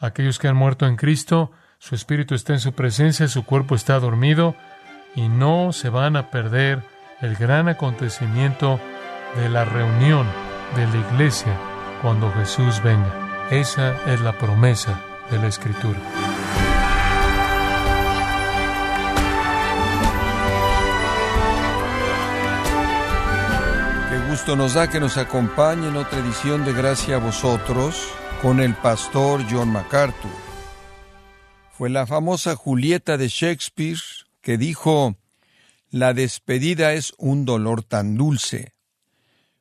Aquellos que han muerto en Cristo, su espíritu está en su presencia, su cuerpo está dormido y no se van a perder el gran acontecimiento de la reunión de la iglesia cuando Jesús venga. Esa es la promesa de la Escritura. Qué gusto nos da que nos acompañe otra edición de Gracia a vosotros con el pastor John MacArthur. Fue la famosa Julieta de Shakespeare que dijo, la despedida es un dolor tan dulce.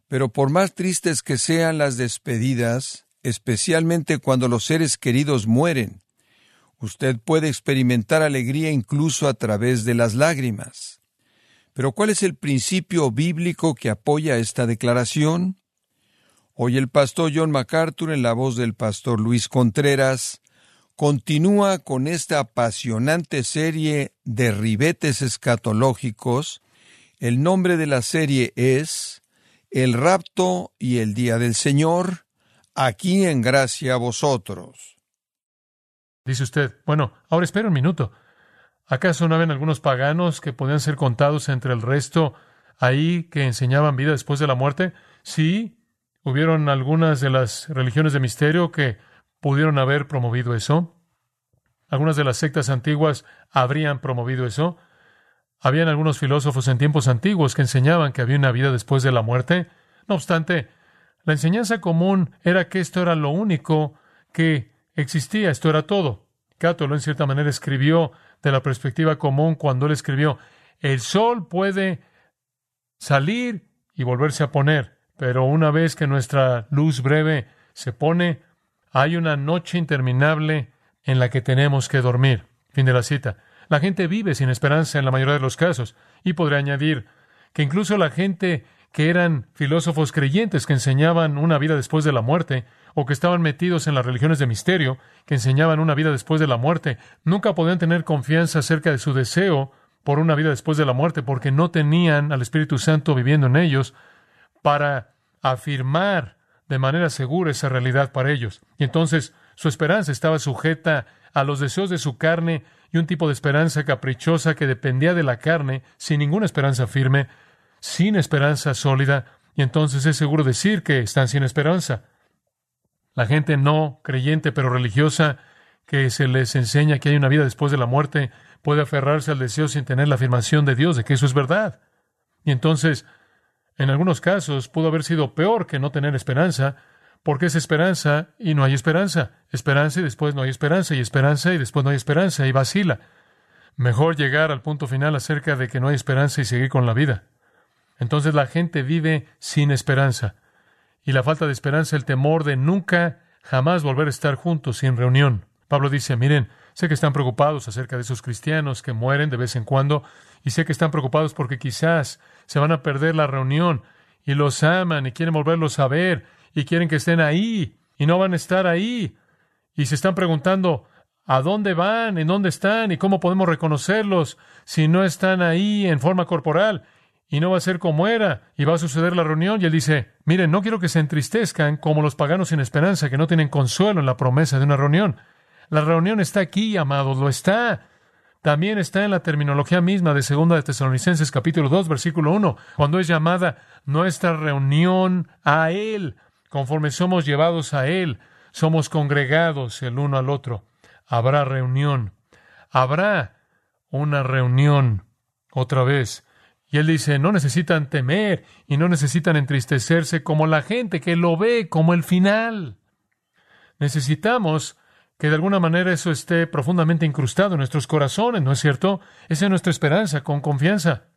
Pero por más tristes que sean las despedidas, especialmente cuando los seres queridos mueren, usted puede experimentar alegría incluso a través de las lágrimas. Pero ¿cuál es el principio bíblico que apoya esta declaración? Hoy el pastor John MacArthur, en la voz del pastor Luis Contreras, continúa con esta apasionante serie de ribetes escatológicos. El nombre de la serie es El rapto y el día del Señor, aquí en gracia a vosotros. Dice usted, bueno, ahora espera un minuto. ¿Acaso no habían algunos paganos que podían ser contados entre el resto ahí que enseñaban vida después de la muerte? Sí, hubieron algunas de las religiones de misterio que pudieron haber promovido eso. Algunas de las sectas antiguas habrían promovido eso. Habían algunos filósofos en tiempos antiguos que enseñaban que había una vida después de la muerte. No obstante, la enseñanza común era que esto era lo único que existía, esto era todo. Cátolo, en cierta manera, escribió de la perspectiva común cuando él escribió, el sol puede salir y volverse a poner, pero una vez que nuestra luz breve se pone, hay una noche interminable en la que tenemos que dormir. Fin de la cita. La gente vive sin esperanza en la mayoría de los casos. Y podría añadir que incluso la gente que eran filósofos creyentes que enseñaban una vida después de la muerte, o que estaban metidos en las religiones de misterio, que enseñaban una vida después de la muerte, nunca podían tener confianza acerca de su deseo por una vida después de la muerte, porque no tenían al Espíritu Santo viviendo en ellos para afirmar de manera segura esa realidad para ellos. Y entonces su esperanza estaba sujeta a los deseos de su carne y un tipo de esperanza caprichosa que dependía de la carne, sin ninguna esperanza firme, sin esperanza sólida, y entonces es seguro decir que están sin esperanza. La gente no creyente pero religiosa que se les enseña que hay una vida después de la muerte puede aferrarse al deseo sin tener la afirmación de Dios de que eso es verdad. Y entonces, en algunos casos, pudo haber sido peor que no tener esperanza, porque es esperanza y no hay esperanza. Esperanza y después no hay esperanza, y esperanza y después no hay esperanza, y vacila. Mejor llegar al punto final acerca de que no hay esperanza y seguir con la vida. Entonces la gente vive sin esperanza. Y la falta de esperanza, el temor de nunca, jamás volver a estar juntos sin reunión. Pablo dice, miren, sé que están preocupados acerca de esos cristianos que mueren de vez en cuando, y sé que están preocupados porque quizás se van a perder la reunión, y los aman y quieren volverlos a ver, y quieren que estén ahí y no van a estar ahí. Y se están preguntando, ¿a dónde van? ¿En dónde están? ¿Y cómo podemos reconocerlos si no están ahí en forma corporal? Y no va a ser como era, y va a suceder la reunión. Y él dice, miren, no quiero que se entristezcan como los paganos sin esperanza, que no tienen consuelo en la promesa de una reunión. La reunión está aquí, amados, lo está. También está en la terminología misma de Segunda de Tesalonicenses capítulo 2, versículo 1, cuando es llamada nuestra reunión a Él conforme somos llevados a Él, somos congregados el uno al otro. Habrá reunión. Habrá una reunión otra vez. Y él dice, no necesitan temer y no necesitan entristecerse como la gente que lo ve como el final. Necesitamos que de alguna manera eso esté profundamente incrustado en nuestros corazones, ¿no es cierto? Esa es nuestra esperanza, con confianza.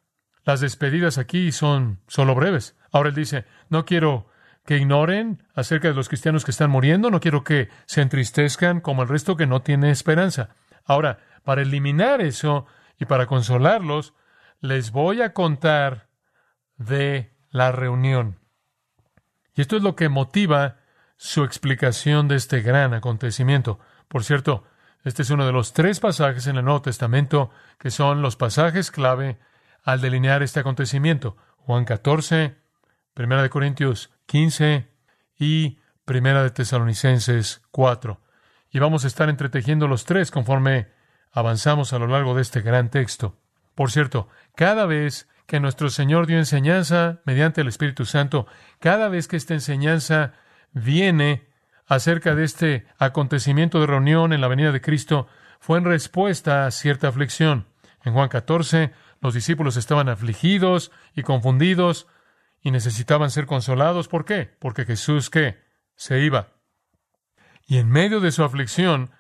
Las despedidas aquí son solo breves. Ahora él dice, no quiero que ignoren acerca de los cristianos que están muriendo, no quiero que se entristezcan como el resto que no tiene esperanza. Ahora, para eliminar eso y para consolarlos, les voy a contar de la reunión. Y esto es lo que motiva su explicación de este gran acontecimiento. Por cierto, este es uno de los tres pasajes en el Nuevo Testamento que son los pasajes clave al delinear este acontecimiento. Juan 14, Primera de Corintios 15 y Primera de Tesalonicenses 4. Y vamos a estar entretejiendo los tres conforme avanzamos a lo largo de este gran texto. Por cierto, cada vez que nuestro Señor dio enseñanza mediante el Espíritu Santo, cada vez que esta enseñanza viene acerca de este acontecimiento de reunión en la venida de Cristo, fue en respuesta a cierta aflicción. En Juan 14, los discípulos estaban afligidos y confundidos y necesitaban ser consolados. ¿Por qué? Porque Jesús, ¿qué? Se iba. Y en medio de su aflicción,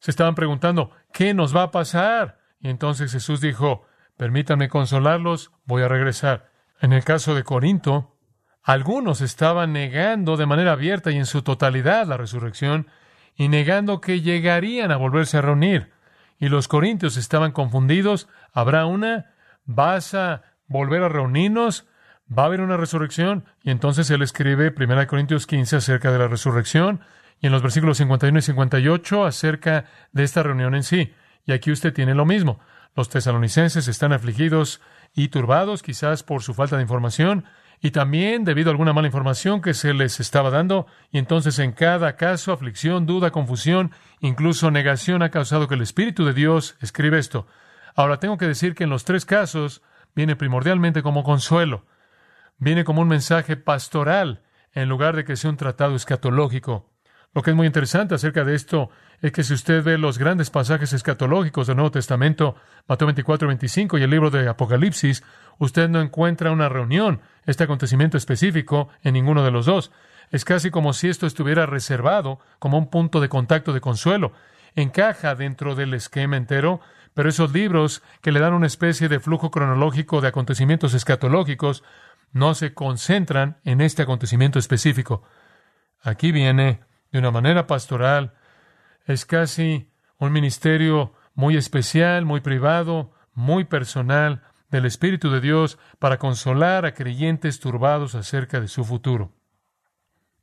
se estaban preguntando, ¿qué nos va a pasar? Y entonces Jesús dijo, permítanme consolarlos, voy a regresar. En el caso de Corinto, algunos estaban negando de manera abierta y en su totalidad la resurrección y negando que llegarían a volverse a reunir. Y los corintios estaban confundidos. ¿Habrá una? ¿Vas a volver a reunirnos? ¿Va a haber una resurrección? Y entonces él escribe 1 Corintios 15 acerca de la resurrección y en los versículos 51 y 58 acerca de esta reunión en sí. Y aquí usted tiene lo mismo. Los tesalonicenses están afligidos y turbados, quizás por su falta de información, y también debido a alguna mala información que se les estaba dando, y entonces en cada caso aflicción, duda, confusión, incluso negación ha causado que el Espíritu de Dios escribe esto. Ahora tengo que decir que en los tres casos viene primordialmente como consuelo, viene como un mensaje pastoral en lugar de que sea un tratado escatológico. Lo que es muy interesante acerca de esto es que si usted ve los grandes pasajes escatológicos del Nuevo Testamento, Mateo 24, 25 y el libro de Apocalipsis, usted no encuentra una reunión, este acontecimiento específico, en ninguno de los dos. Es casi como si esto estuviera reservado como un punto de contacto de consuelo. Encaja dentro del esquema entero, pero esos libros que le dan una especie de flujo cronológico de acontecimientos escatológicos no se concentran en este acontecimiento específico. Aquí viene de una manera pastoral. Es casi un ministerio muy especial, muy privado, muy personal del Espíritu de Dios para consolar a creyentes turbados acerca de su futuro.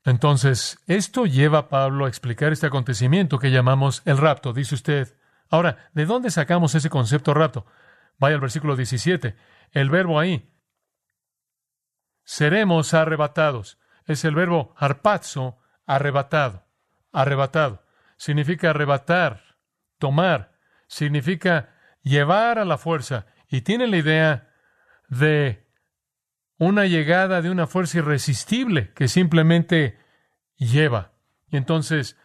Entonces, esto lleva a Pablo a explicar este acontecimiento que llamamos el rapto, dice usted. Ahora, ¿de dónde sacamos ese concepto rapto? Vaya al versículo 17. El verbo ahí, seremos arrebatados. Es el verbo harpazo, arrebatado. Arrebatado. Significa arrebatar, tomar. Significa llevar a la fuerza. Y tiene la idea de una llegada de una fuerza irresistible que simplemente lleva. Y entonces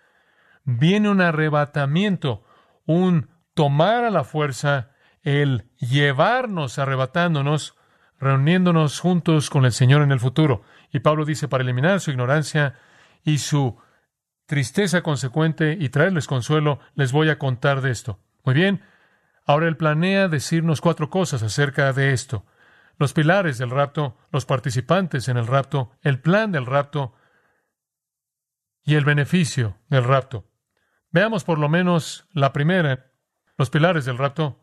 viene un arrebatamiento, un tomar a la fuerza, el llevarnos arrebatándonos, reuniéndonos juntos con el Señor en el futuro. Y Pablo dice, para eliminar su ignorancia y su tristeza consecuente y traerles consuelo, les voy a contar de esto. Muy bien, ahora él planea decirnos cuatro cosas acerca de esto. Los pilares del rapto, los participantes en el rapto, el plan del rapto y el beneficio del rapto. Veamos por lo menos la primera, los pilares del rapto.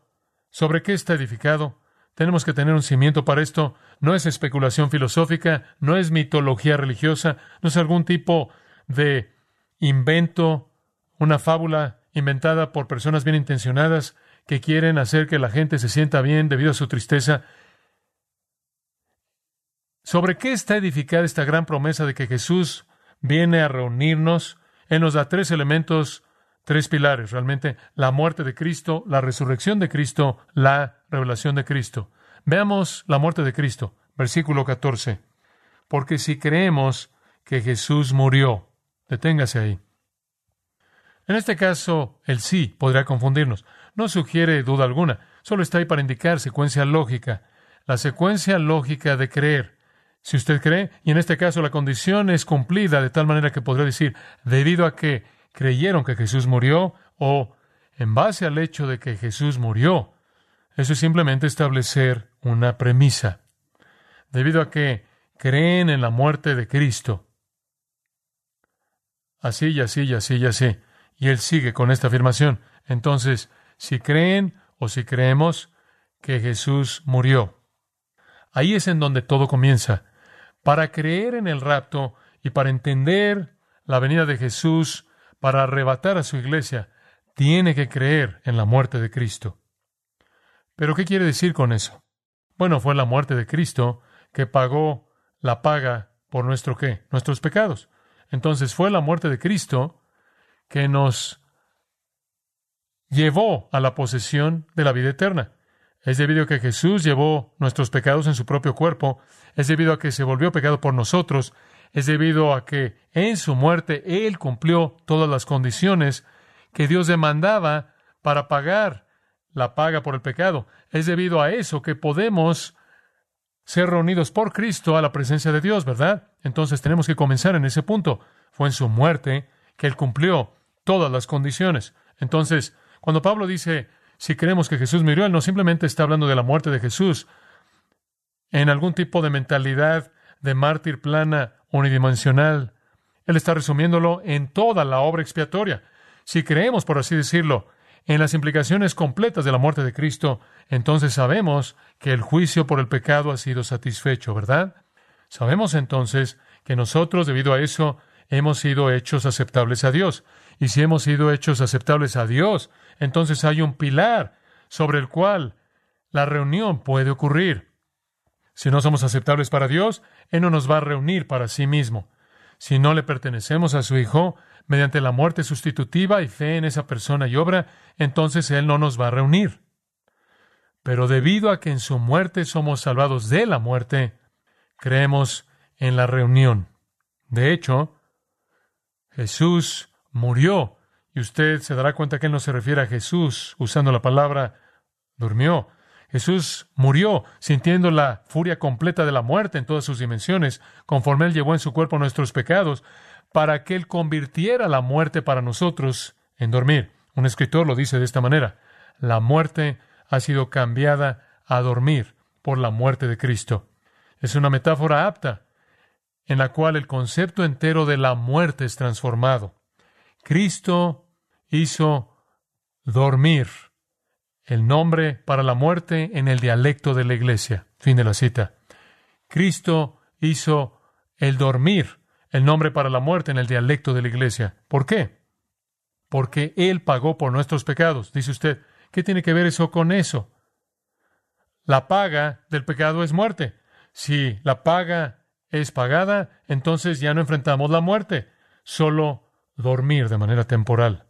¿Sobre qué está edificado? Tenemos que tener un cimiento para esto. No es especulación filosófica, no es mitología religiosa, no es algún tipo de invento, una fábula inventada por personas bien intencionadas que quieren hacer que la gente se sienta bien debido a su tristeza. ¿Sobre qué está edificada esta gran promesa de que Jesús viene a reunirnos? Él nos da tres elementos, tres pilares, realmente, la muerte de Cristo, la resurrección de Cristo, la revelación de Cristo. Veamos la muerte de Cristo, versículo 14. Porque si creemos que Jesús murió, Deténgase ahí. En este caso, el sí podría confundirnos. No sugiere duda alguna, solo está ahí para indicar secuencia lógica. La secuencia lógica de creer. Si usted cree, y en este caso la condición es cumplida de tal manera que podría decir, debido a que creyeron que Jesús murió, o en base al hecho de que Jesús murió, eso es simplemente establecer una premisa. Debido a que creen en la muerte de Cristo, así y así y así y así. Y él sigue con esta afirmación. Entonces, si creen o si creemos que Jesús murió, ahí es en donde todo comienza. Para creer en el rapto y para entender la venida de Jesús, para arrebatar a su iglesia, tiene que creer en la muerte de Cristo. Pero ¿qué quiere decir con eso? Bueno, fue la muerte de Cristo que pagó la paga por nuestro qué? Nuestros pecados. Entonces fue la muerte de Cristo que nos llevó a la posesión de la vida eterna. Es debido a que Jesús llevó nuestros pecados en su propio cuerpo, es debido a que se volvió pecado por nosotros, es debido a que en su muerte Él cumplió todas las condiciones que Dios demandaba para pagar la paga por el pecado. Es debido a eso que podemos ser reunidos por Cristo a la presencia de Dios, ¿verdad? Entonces tenemos que comenzar en ese punto. Fue en su muerte que Él cumplió todas las condiciones. Entonces, cuando Pablo dice, si creemos que Jesús murió, Él no simplemente está hablando de la muerte de Jesús en algún tipo de mentalidad de mártir plana unidimensional. Él está resumiéndolo en toda la obra expiatoria. Si creemos, por así decirlo, en las implicaciones completas de la muerte de Cristo, entonces sabemos que el juicio por el pecado ha sido satisfecho, ¿verdad? Sabemos entonces que nosotros, debido a eso, hemos sido hechos aceptables a Dios. Y si hemos sido hechos aceptables a Dios, entonces hay un pilar sobre el cual la reunión puede ocurrir. Si no somos aceptables para Dios, Él no nos va a reunir para sí mismo. Si no le pertenecemos a su Hijo, mediante la muerte sustitutiva y fe en esa persona y obra, entonces Él no nos va a reunir. Pero debido a que en su muerte somos salvados de la muerte, creemos en la reunión. De hecho, Jesús murió, y usted se dará cuenta que Él no se refiere a Jesús usando la palabra durmió. Jesús murió sintiendo la furia completa de la muerte en todas sus dimensiones, conforme Él llevó en su cuerpo nuestros pecados, para que Él convirtiera la muerte para nosotros en dormir. Un escritor lo dice de esta manera, la muerte ha sido cambiada a dormir por la muerte de Cristo. Es una metáfora apta en la cual el concepto entero de la muerte es transformado. Cristo hizo dormir el nombre para la muerte en el dialecto de la iglesia. Fin de la cita. Cristo hizo el dormir, el nombre para la muerte en el dialecto de la iglesia. ¿Por qué? Porque Él pagó por nuestros pecados. Dice usted, ¿qué tiene que ver eso con eso? La paga del pecado es muerte. Si la paga es pagada, entonces ya no enfrentamos la muerte, solo dormir de manera temporal.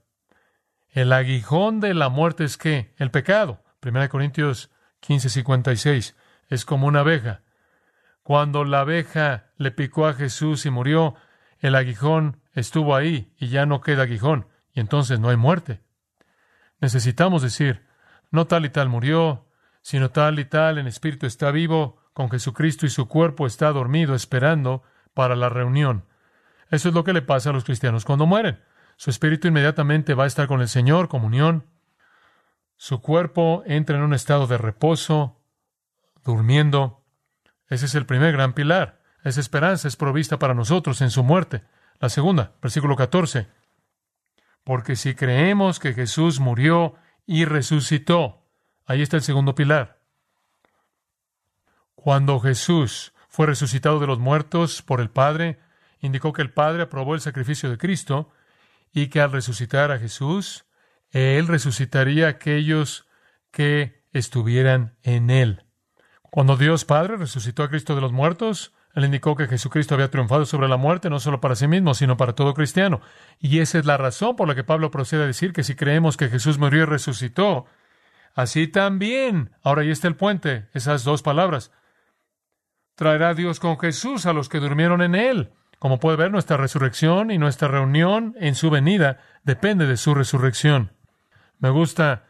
El aguijón de la muerte es que el pecado. 1 Corintios 15, 56. Es como una abeja. Cuando la abeja le picó a Jesús y murió, el aguijón estuvo ahí y ya no queda aguijón, y entonces no hay muerte. Necesitamos decir, no tal y tal murió, sino tal y tal en espíritu está vivo, con Jesucristo y su cuerpo está dormido esperando para la reunión. Eso es lo que le pasa a los cristianos cuando mueren. Su espíritu inmediatamente va a estar con el Señor, comunión. Su cuerpo entra en un estado de reposo, durmiendo. Ese es el primer gran pilar. Esa esperanza es provista para nosotros en su muerte. La segunda, versículo 14. Porque si creemos que Jesús murió y resucitó, ahí está el segundo pilar. Cuando Jesús fue resucitado de los muertos por el Padre, indicó que el Padre aprobó el sacrificio de Cristo y que al resucitar a Jesús, Él resucitaría a aquellos que estuvieran en Él. Cuando Dios Padre resucitó a Cristo de los muertos, Él indicó que Jesucristo había triunfado sobre la muerte no solo para sí mismo, sino para todo cristiano. Y esa es la razón por la que Pablo procede a decir que si creemos que Jesús murió y resucitó, así también, ahora ahí está el puente, esas dos palabras, traerá Dios con Jesús a los que durmieron en Él. Como puede ver, nuestra resurrección y nuestra reunión en su venida depende de su resurrección. Me gusta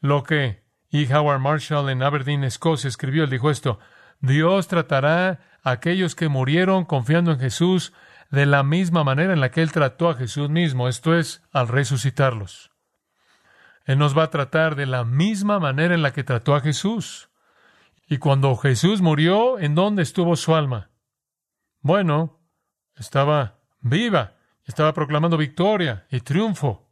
lo que E. Howard Marshall en Aberdeen, Escocia, escribió. Él dijo esto, Dios tratará a aquellos que murieron confiando en Jesús de la misma manera en la que Él trató a Jesús mismo, esto es, al resucitarlos. Él nos va a tratar de la misma manera en la que trató a Jesús. Y cuando Jesús murió, ¿en dónde estuvo su alma? Bueno, estaba viva, estaba proclamando victoria y triunfo,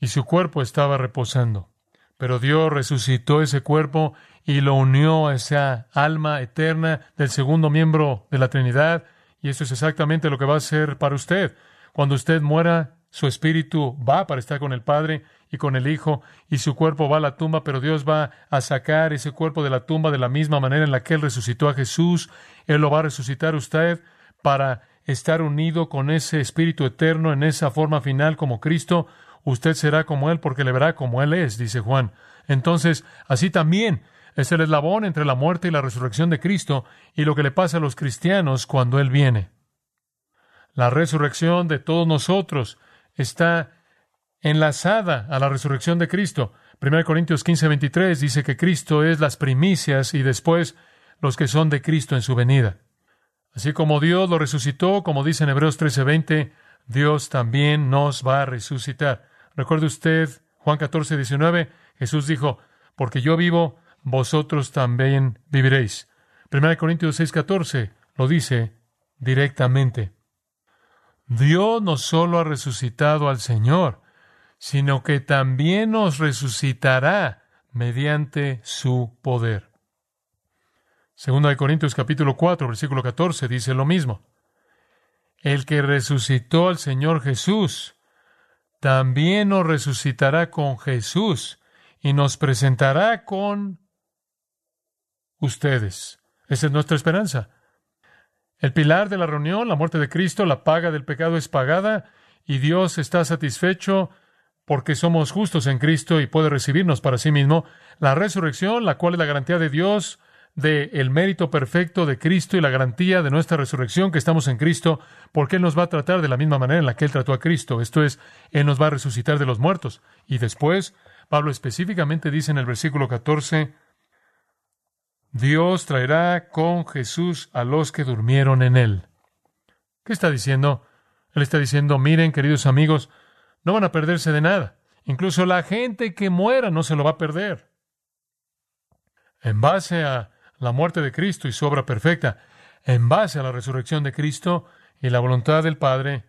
y su cuerpo estaba reposando. Pero Dios resucitó ese cuerpo y lo unió a esa alma eterna del segundo miembro de la Trinidad, y eso es exactamente lo que va a hacer para usted. Cuando usted muera, su espíritu va para estar con el Padre y con el Hijo, y su cuerpo va a la tumba, pero Dios va a sacar ese cuerpo de la tumba de la misma manera en la que Él resucitó a Jesús. Él lo va a resucitar usted para estar unido con ese Espíritu eterno en esa forma final como Cristo, usted será como Él porque le verá como Él es, dice Juan. Entonces, así también es el eslabón entre la muerte y la resurrección de Cristo y lo que le pasa a los cristianos cuando Él viene. La resurrección de todos nosotros está enlazada a la resurrección de Cristo. 1 Corintios 15, 23 dice que Cristo es las primicias y después los que son de Cristo en su venida. Así como Dios lo resucitó, como dice en Hebreos 13:20, Dios también nos va a resucitar. Recuerde usted Juan 14, 19, Jesús dijo, porque yo vivo, vosotros también viviréis. 1 Corintios 6, 14 lo dice directamente. Dios no solo ha resucitado al Señor, sino que también nos resucitará mediante su poder. Segundo de Corintios capítulo 4, versículo 14 dice lo mismo. El que resucitó al Señor Jesús, también nos resucitará con Jesús y nos presentará con ustedes. Esa es nuestra esperanza. El pilar de la reunión, la muerte de Cristo, la paga del pecado es pagada y Dios está satisfecho porque somos justos en Cristo y puede recibirnos para sí mismo. La resurrección, la cual es la garantía de Dios de el mérito perfecto de Cristo y la garantía de nuestra resurrección que estamos en Cristo, porque Él nos va a tratar de la misma manera en la que Él trató a Cristo. Esto es, Él nos va a resucitar de los muertos. Y después, Pablo específicamente dice en el versículo 14, Dios traerá con Jesús a los que durmieron en Él. ¿Qué está diciendo? Él está diciendo, miren, queridos amigos, no van a perderse de nada. Incluso la gente que muera no se lo va a perder. En base a la muerte de Cristo y su obra perfecta, en base a la resurrección de Cristo y la voluntad del Padre,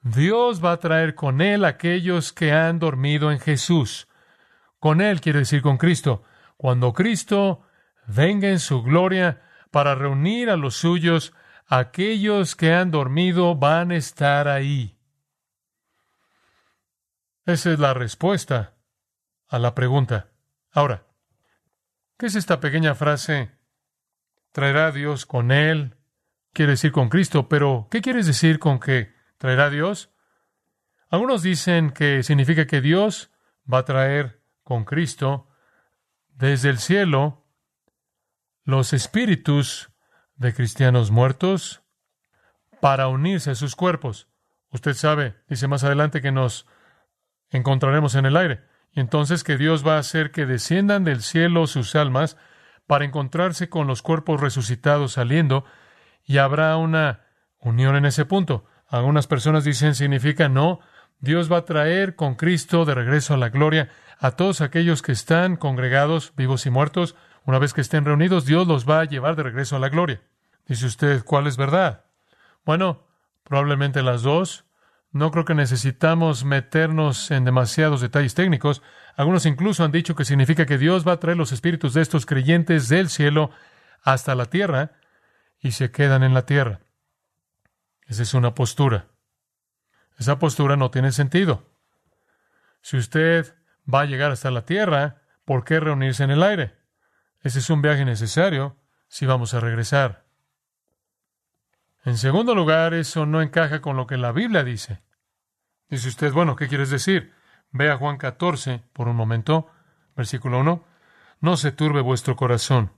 Dios va a traer con Él aquellos que han dormido en Jesús. Con Él quiere decir con Cristo. Cuando Cristo venga en su gloria para reunir a los suyos, aquellos que han dormido van a estar ahí. Esa es la respuesta a la pregunta. Ahora, ¿qué es esta pequeña frase traerá Dios con él, quiere decir con Cristo, pero ¿qué quieres decir con que traerá Dios? Algunos dicen que significa que Dios va a traer con Cristo desde el cielo los espíritus de cristianos muertos para unirse a sus cuerpos. Usted sabe, dice más adelante, que nos encontraremos en el aire. Y entonces que Dios va a hacer que desciendan del cielo sus almas para encontrarse con los cuerpos resucitados saliendo y habrá una unión en ese punto. Algunas personas dicen significa no, Dios va a traer con Cristo de regreso a la gloria a todos aquellos que están congregados, vivos y muertos. Una vez que estén reunidos, Dios los va a llevar de regreso a la gloria. Dice usted, ¿cuál es verdad? Bueno, probablemente las dos. No creo que necesitamos meternos en demasiados detalles técnicos. Algunos incluso han dicho que significa que Dios va a traer los espíritus de estos creyentes del cielo hasta la tierra y se quedan en la tierra. Esa es una postura. Esa postura no tiene sentido. Si usted va a llegar hasta la tierra, ¿por qué reunirse en el aire? Ese es un viaje necesario si vamos a regresar. En segundo lugar, eso no encaja con lo que la Biblia dice. Dice usted, bueno, ¿qué quieres decir? Ve a Juan 14 por un momento, versículo 1. No se turbe vuestro corazón.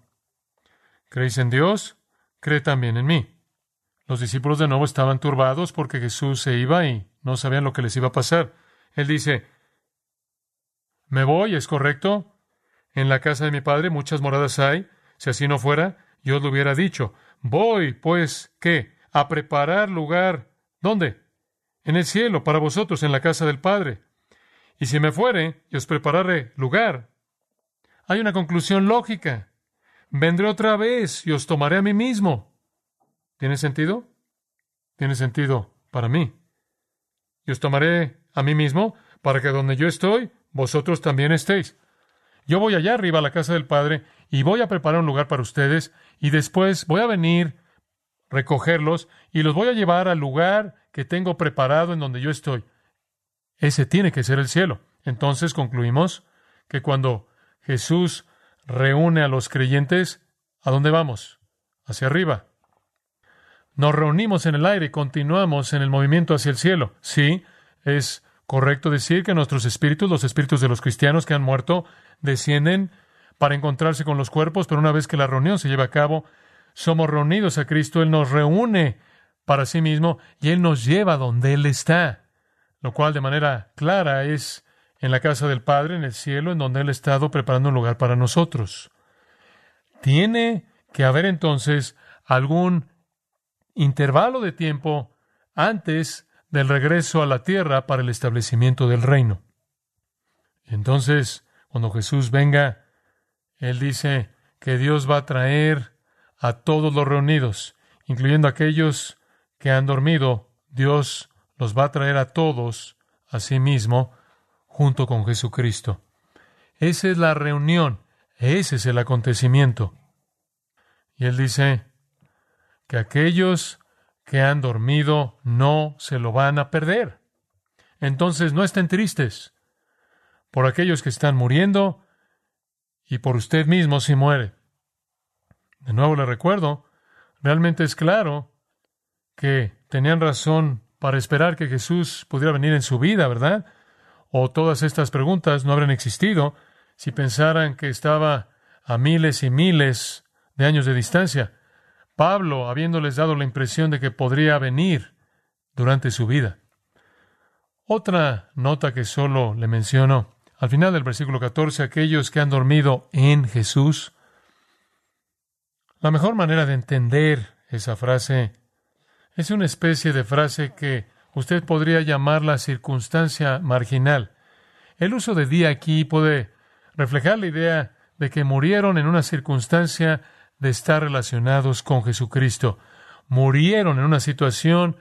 ¿Creéis en Dios? Cree también en mí. Los discípulos de nuevo estaban turbados porque Jesús se iba y no sabían lo que les iba a pasar. Él dice, me voy, es correcto. En la casa de mi padre muchas moradas hay. Si así no fuera, yo os lo hubiera dicho. Voy, pues, ¿qué? A preparar lugar. ¿Dónde? En el cielo, para vosotros, en la casa del Padre. Y si me fuere, y os prepararé lugar. Hay una conclusión lógica. Vendré otra vez y os tomaré a mí mismo. ¿Tiene sentido? Tiene sentido para mí. Y os tomaré a mí mismo para que donde yo estoy, vosotros también estéis. Yo voy allá arriba a la casa del Padre y voy a preparar un lugar para ustedes y después voy a venir, recogerlos y los voy a llevar al lugar que tengo preparado en donde yo estoy. Ese tiene que ser el cielo. Entonces concluimos que cuando Jesús reúne a los creyentes, ¿a dónde vamos? Hacia arriba. nos reunimos en el aire y continuamos en el movimiento hacia el cielo. Sí, es correcto decir que nuestros espíritus, los espíritus de los cristianos que han muerto, descienden para encontrarse con los cuerpos, pero una vez que la reunión se lleva a cabo, somos reunidos a Cristo, Él nos reúne para sí mismo y Él nos lleva donde Él está, lo cual de manera clara es en la casa del Padre, en el cielo, en donde Él ha estado preparando un lugar para nosotros. Tiene que haber entonces algún intervalo de tiempo antes del regreso a la tierra para el establecimiento del reino. Entonces, cuando Jesús venga, Él dice que Dios va a traer a todos los reunidos, incluyendo aquellos que han dormido, Dios los va a traer a todos a sí mismo junto con Jesucristo. Esa es la reunión, ese es el acontecimiento. Y él dice que aquellos que han dormido no se lo van a perder. Entonces no estén tristes por aquellos que están muriendo y por usted mismo si muere. De nuevo le recuerdo, realmente es claro que tenían razón para esperar que Jesús pudiera venir en su vida, ¿verdad? O todas estas preguntas no habrían existido si pensaran que estaba a miles y miles de años de distancia. Pablo, habiéndoles dado la impresión de que podría venir durante su vida. Otra nota que solo le menciono, al final del versículo 14, aquellos que han dormido en Jesús. La mejor manera de entender esa frase es una especie de frase que usted podría llamar la circunstancia marginal. El uso de día aquí puede reflejar la idea de que murieron en una circunstancia de estar relacionados con Jesucristo. Murieron en una situación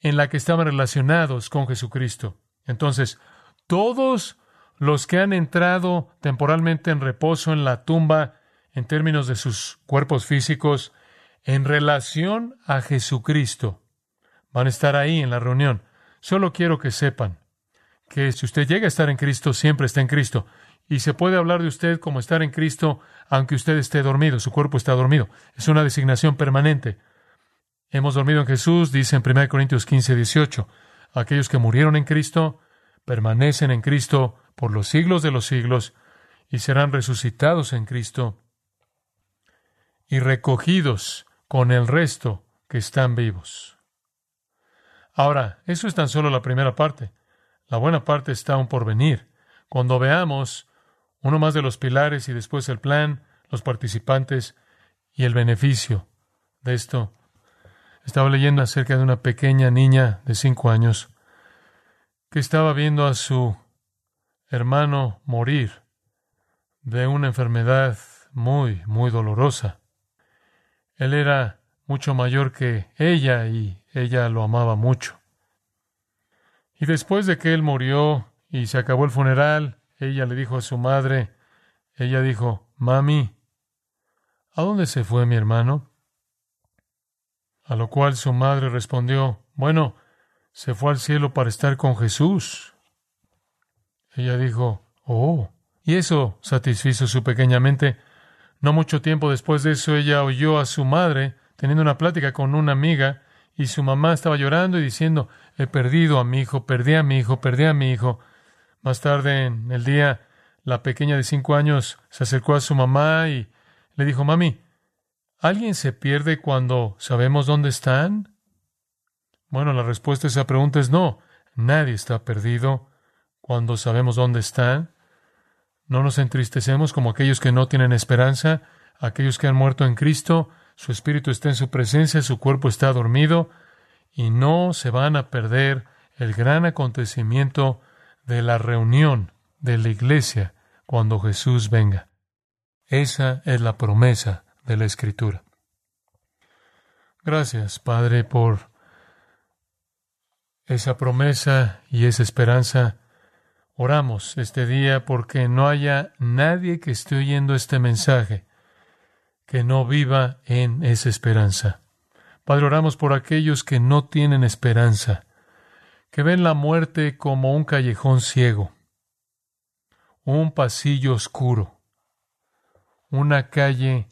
en la que estaban relacionados con Jesucristo. Entonces, todos los que han entrado temporalmente en reposo en la tumba en términos de sus cuerpos físicos, en relación a Jesucristo, van a estar ahí en la reunión. Solo quiero que sepan que si usted llega a estar en Cristo, siempre está en Cristo. Y se puede hablar de usted como estar en Cristo aunque usted esté dormido, su cuerpo está dormido. Es una designación permanente. Hemos dormido en Jesús, dice en 1 Corintios 15, 18. Aquellos que murieron en Cristo permanecen en Cristo por los siglos de los siglos y serán resucitados en Cristo y recogidos con el resto que están vivos. Ahora, eso es tan solo la primera parte. La buena parte está aún por venir. Cuando veamos uno más de los pilares y después el plan, los participantes y el beneficio de esto. Estaba leyendo acerca de una pequeña niña de cinco años que estaba viendo a su hermano morir de una enfermedad muy, muy dolorosa. Él era mucho mayor que ella y ella lo amaba mucho. Y después de que él murió y se acabó el funeral, ella le dijo a su madre, ella dijo, Mami, ¿a dónde se fue mi hermano? A lo cual su madre respondió, Bueno, se fue al cielo para estar con Jesús. Ella dijo, Oh, y eso satisfizo su pequeña mente. No mucho tiempo después de eso, ella oyó a su madre teniendo una plática con una amiga, y su mamá estaba llorando y diciendo, He perdido a mi hijo, perdí a mi hijo, perdí a mi hijo. Más tarde en el día, la pequeña de cinco años se acercó a su mamá y le dijo, Mami, ¿alguien se pierde cuando sabemos dónde están? Bueno, la respuesta a esa pregunta es no. Nadie está perdido cuando sabemos dónde están. No nos entristecemos como aquellos que no tienen esperanza, aquellos que han muerto en Cristo, su espíritu está en su presencia, su cuerpo está dormido, y no se van a perder el gran acontecimiento de la reunión de la iglesia cuando Jesús venga. Esa es la promesa de la Escritura. Gracias, Padre, por esa promesa y esa esperanza. Oramos este día porque no haya nadie que esté oyendo este mensaje que no viva en esa esperanza. Padre, oramos por aquellos que no tienen esperanza, que ven la muerte como un callejón ciego, un pasillo oscuro, una calle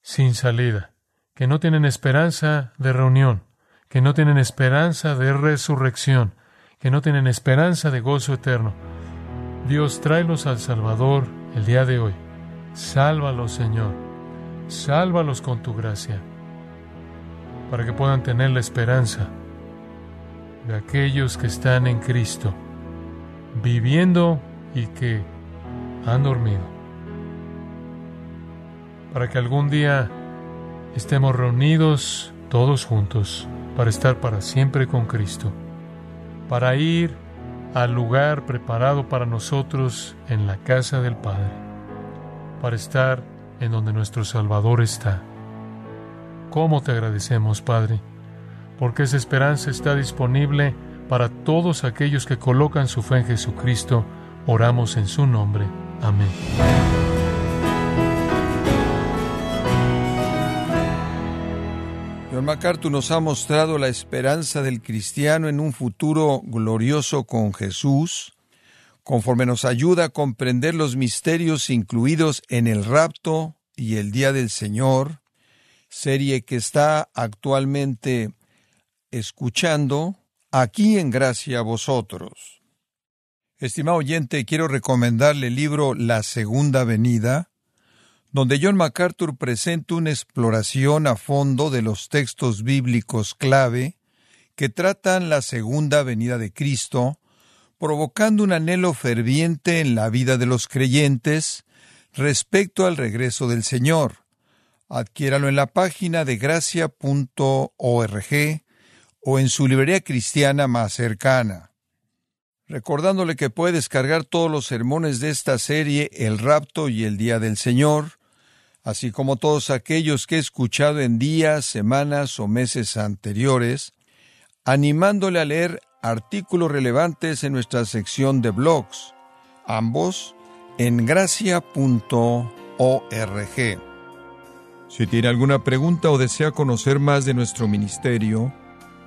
sin salida, que no tienen esperanza de reunión, que no tienen esperanza de resurrección, que no tienen esperanza de gozo eterno. Dios, tráelos al Salvador el día de hoy. Sálvalos, Señor. Sálvalos con tu gracia, para que puedan tener la esperanza de aquellos que están en Cristo, viviendo y que han dormido. Para que algún día estemos reunidos todos juntos para estar para siempre con Cristo, para ir al lugar preparado para nosotros en la casa del Padre, para estar en donde nuestro Salvador está. ¿Cómo te agradecemos, Padre? porque esa esperanza está disponible para todos aquellos que colocan su fe en Jesucristo. Oramos en su nombre. Amén. MacArthur nos ha mostrado la esperanza del cristiano en un futuro glorioso con Jesús, conforme nos ayuda a comprender los misterios incluidos en el rapto y el día del Señor, serie que está actualmente escuchando aquí en gracia a vosotros. Estimado oyente, quiero recomendarle el libro La Segunda Venida, donde John MacArthur presenta una exploración a fondo de los textos bíblicos clave que tratan la segunda venida de Cristo, provocando un anhelo ferviente en la vida de los creyentes respecto al regreso del Señor. Adquiéralo en la página de gracia.org o en su librería cristiana más cercana. Recordándole que puede descargar todos los sermones de esta serie El rapto y el día del Señor, así como todos aquellos que he escuchado en días, semanas o meses anteriores, animándole a leer artículos relevantes en nuestra sección de blogs, ambos en gracia.org. Si tiene alguna pregunta o desea conocer más de nuestro ministerio,